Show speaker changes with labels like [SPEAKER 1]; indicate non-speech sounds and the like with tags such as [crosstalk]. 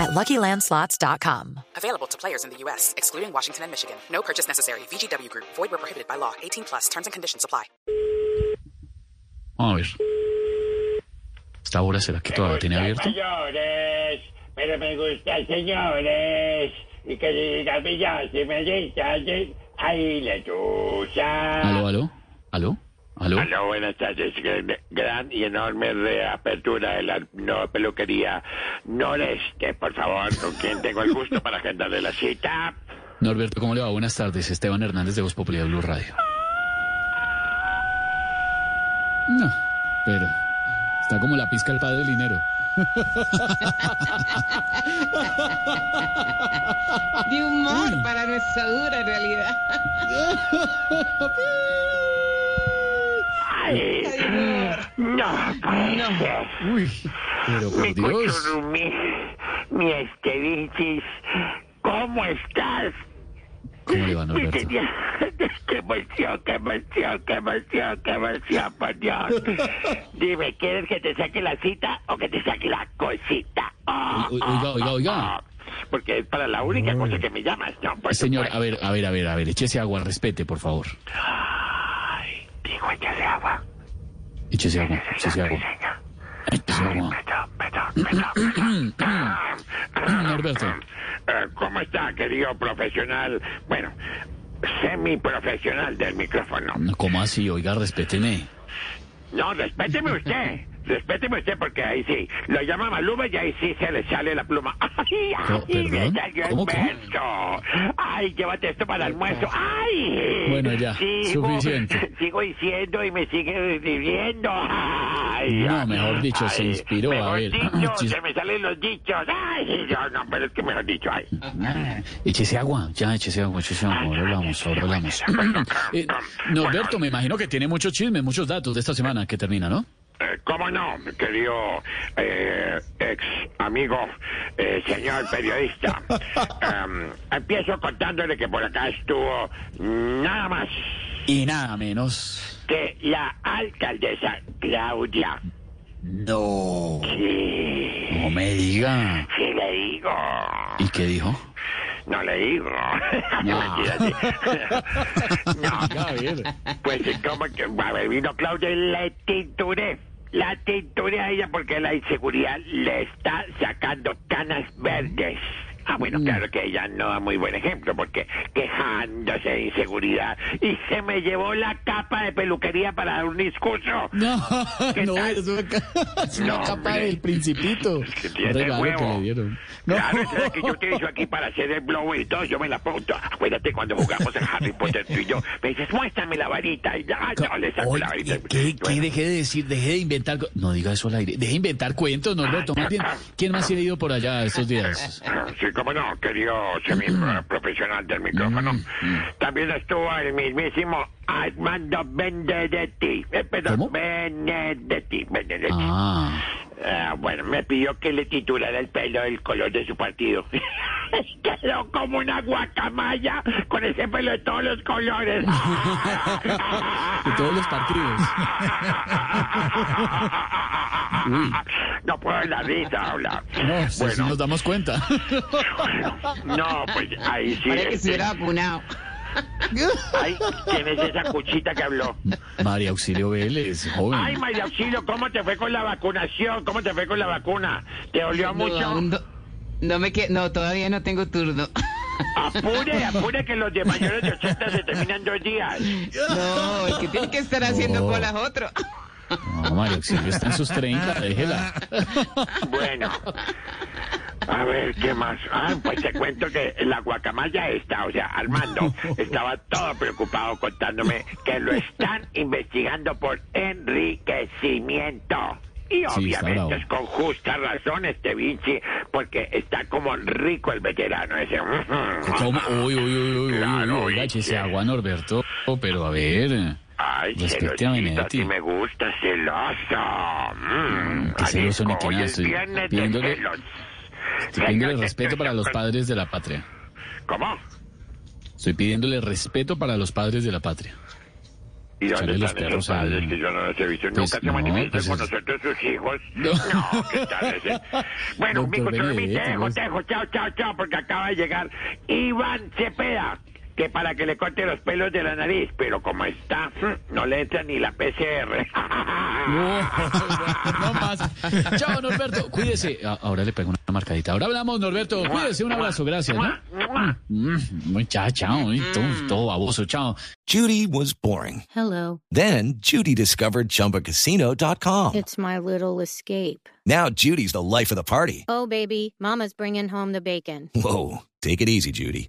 [SPEAKER 1] at LuckyLandSlots.com.
[SPEAKER 2] Available to players in the U.S., excluding Washington and Michigan. No purchase necessary. VGW Group. Void where prohibited by law. 18 plus. Terms and conditions apply.
[SPEAKER 3] Vamos a ver. ¿Esta hora será que todavía tiene abierto?
[SPEAKER 4] Señores, pero me gusta, señores. Y que diga ya si me gusta, sí. Ay, lechuza.
[SPEAKER 3] ¿Aló, aló? ¿Aló? ¿Aló?
[SPEAKER 4] Aló, buenas tardes. Gran y enorme reapertura de la nueva peluquería Noreste, por favor. ¿Con quién tengo el gusto para agendarle la cita?
[SPEAKER 3] Norberto, ¿cómo le va? Buenas tardes. Esteban Hernández de Voz Popular Blue Radio. No, pero está como la pizca el padre del dinero. [laughs]
[SPEAKER 5] De humor para nuestra dura realidad. [laughs]
[SPEAKER 4] Ay, no ser.
[SPEAKER 3] Uy, pero
[SPEAKER 4] Mi
[SPEAKER 3] por Dios.
[SPEAKER 4] cuchurumí, mi Estevicis, ¿cómo estás?
[SPEAKER 3] ¿Cómo le va,
[SPEAKER 4] Y
[SPEAKER 3] Norberto?
[SPEAKER 4] tenía- [laughs] Qué emoción, qué emoción, qué emoción, qué emoción, por Dios. Dime, ¿quieres que te saque la cita o que te saque la cosita? Oh,
[SPEAKER 3] O- Oiga, oiga, oiga.
[SPEAKER 4] oh. Porque es para la única cosa que me llamas, ¿no?
[SPEAKER 3] Señor,
[SPEAKER 4] supuesto.
[SPEAKER 3] a ver, a ver, a ver, a ver, échese agua, respete, por favor.
[SPEAKER 4] Ay, digo, échale agua.
[SPEAKER 3] Échese agua, échese agua. Échese agua.
[SPEAKER 4] Perdón, perdón, perdón.
[SPEAKER 3] Norberto.
[SPEAKER 4] Eh, ¿Cómo está, querido profesional? Bueno, semiprofesional del micrófono.
[SPEAKER 3] ¿Cómo así? Oiga, respéteme.
[SPEAKER 4] No, respéteme usted. Respéteme usted porque ahí sí. Lo llama Maluma y ahí sí se le sale la pluma. [laughs] ¡Ay, ay! Me salió el beso. ¡Ay, llévate esto para el almuerzo! ¡Ay!
[SPEAKER 3] Bueno, ya, suficiente. [laughs]
[SPEAKER 4] Sigo diciendo y me sigue diciendo. ¡Ay!
[SPEAKER 3] No, mejor dicho, se
[SPEAKER 4] ay,
[SPEAKER 3] inspiró, a ver.
[SPEAKER 4] Dicho, [laughs]
[SPEAKER 3] Chis-
[SPEAKER 4] se me salen los dichos. ¡Ay! No, no, pero es que mejor dicho, ¡ay!
[SPEAKER 3] Échese agua, ya, échese agua, échese agua. Ahora hablamos, ahora hablamos. [clears throat] Eh, Norberto, me imagino que tiene muchos chismes, muchos datos de esta semana que termina, ¿no?
[SPEAKER 4] ¿Cómo no, querido eh, ex amigo, eh, señor periodista? [laughs] Em, empiezo contándole que por acá estuvo nada más
[SPEAKER 3] Y nada menos.
[SPEAKER 4] que la alcaldesa Claudia.
[SPEAKER 3] No.
[SPEAKER 4] Sí,
[SPEAKER 3] No me diga.
[SPEAKER 4] sí le digo.
[SPEAKER 3] ¿Y qué dijo?
[SPEAKER 4] No le digo. [laughs]
[SPEAKER 3] No.
[SPEAKER 4] Mentira, sí. [laughs] no. Pues como que a ver, vino Claudia y le tinturé. La tinturé a ella porque la inseguridad le está sacando canas verdes. Ah, bueno, claro que ella no da muy buen ejemplo porque quejándose de inseguridad y se me llevó la capa de peluquería para dar un discurso.
[SPEAKER 3] No, [laughs]
[SPEAKER 4] ¿Qué
[SPEAKER 3] no,
[SPEAKER 4] tal?
[SPEAKER 3] es una, [laughs] es una
[SPEAKER 4] No,
[SPEAKER 3] capa
[SPEAKER 4] hombre.
[SPEAKER 3] del principito. [laughs]
[SPEAKER 4] Tiene
[SPEAKER 3] que le dieron. No.
[SPEAKER 4] Claro, es la que yo utilizo aquí para hacer el blow y todo, yo me la pongo. Acuérdate cuando jugamos en Harry Potter tú y yo, me dices, muéstrame la varita y ya, yo le saco
[SPEAKER 3] Oye,
[SPEAKER 4] la varita.
[SPEAKER 3] ¿qué, qué
[SPEAKER 4] Bueno.
[SPEAKER 3] deje de decir? Deje de inventar. No diga eso al aire. Deje de inventar cuentos, Norberto. Más bien, ¿quién más ha ido por allá estos días?
[SPEAKER 4] Sí, cómo no, querido semi-profesional del micrófono. También estuvo el mismísimo Armando Benedetti. Eh, perdón,
[SPEAKER 3] ¿Cómo?
[SPEAKER 4] Benedetti. Benedetti.
[SPEAKER 3] Ah.
[SPEAKER 4] Ah, bueno, me pidió que le titulara el pelo del color de su partido. [laughs] Quedó como una guacamaya con ese pelo de todos los colores. [laughs]
[SPEAKER 3] De todos los partidos. [laughs] Uy.
[SPEAKER 4] No puedo la risa hablar.
[SPEAKER 3] No,
[SPEAKER 4] bueno,
[SPEAKER 3] nos damos cuenta. [laughs]
[SPEAKER 4] no, pues ahí sí.
[SPEAKER 5] Parece que se
[SPEAKER 4] este,
[SPEAKER 5] hubiera vacunado.
[SPEAKER 4] ay, ¿Quién es esa cuchita que habló?
[SPEAKER 3] María Auxilio Vélez, joven.
[SPEAKER 4] Ay, María Auxilio, ¿cómo te fue con la vacunación? ¿Cómo te fue con la vacuna? ¿Te dolió
[SPEAKER 5] No,
[SPEAKER 4] mucho?
[SPEAKER 5] no, no me que, no, todavía no tengo turno.
[SPEAKER 4] Apure, [laughs] apure que los de mayores de 80 se terminan dos días.
[SPEAKER 5] No, el que tiene que estar haciendo
[SPEAKER 3] No.
[SPEAKER 5] colas otro.
[SPEAKER 3] No, María Auxilio está en sus 30, déjela.
[SPEAKER 4] Bueno. A ver, ¿qué más? Ah, pues te cuento que la guacamaya está, o sea, Armando, estaba todo preocupado contándome que lo están investigando por enriquecimiento. Y obviamente es con justa razón este Vinci, porque está como rico el veterano ese.
[SPEAKER 3] ¿Cómo? Uy, uy, uy, uy, uy,
[SPEAKER 4] Claro,
[SPEAKER 3] uy, oiga,
[SPEAKER 4] Vinci.
[SPEAKER 3] échese agua, Norberto. Pero a ver.
[SPEAKER 4] Ay,
[SPEAKER 3] Respete a
[SPEAKER 4] celosito,
[SPEAKER 3] Benedetti.
[SPEAKER 4] así me gusta, celoso. Mm,
[SPEAKER 3] qué celoso ni
[SPEAKER 4] hoy
[SPEAKER 3] nada,
[SPEAKER 4] es
[SPEAKER 3] estoy pidiéndole-. Estoy pidiéndole respeto para los padres de la patria.
[SPEAKER 4] ¿Cómo?
[SPEAKER 3] Estoy pidiéndole respeto para los padres de la patria.
[SPEAKER 4] ¿Y dónde
[SPEAKER 3] Echarle los
[SPEAKER 4] están esos
[SPEAKER 3] perros al-
[SPEAKER 4] padres que yo no los he visto?
[SPEAKER 3] Pues
[SPEAKER 4] Nunca se
[SPEAKER 3] no,
[SPEAKER 4] manifiestan
[SPEAKER 3] pues
[SPEAKER 4] con
[SPEAKER 3] es-
[SPEAKER 4] nosotros sus hijos. [laughs]
[SPEAKER 3] No.
[SPEAKER 4] No, ¿qué tal ese? Bueno,
[SPEAKER 3] Doctor
[SPEAKER 4] mi control,
[SPEAKER 3] Benedetti,
[SPEAKER 4] te dejo,
[SPEAKER 3] pues.
[SPEAKER 4] te dejo. Chao, chao, chao, porque acaba de llegar Iván Cepeda. Que para que le corte los pelos de la nariz, pero como está, mm, no le entra ni la PCR. [laughs]
[SPEAKER 3] No, no más. Chao, Norberto. Cuídese. A- Ahora le pego una marcadita. Ahora hablamos, Norberto. Cuídese. Un abrazo. Gracias. ¿no? Mm, muy chao, chao. Todo, todo baboso. Chao.
[SPEAKER 6] Judy was boring.
[SPEAKER 7] Hello.
[SPEAKER 6] Then Judy discovered ChumbaCasino.com.
[SPEAKER 7] It's my little escape.
[SPEAKER 6] Now Judy's the life of the party.
[SPEAKER 7] Oh, baby, Mama's bringing home the bacon.
[SPEAKER 6] Whoa, take it easy, Judy.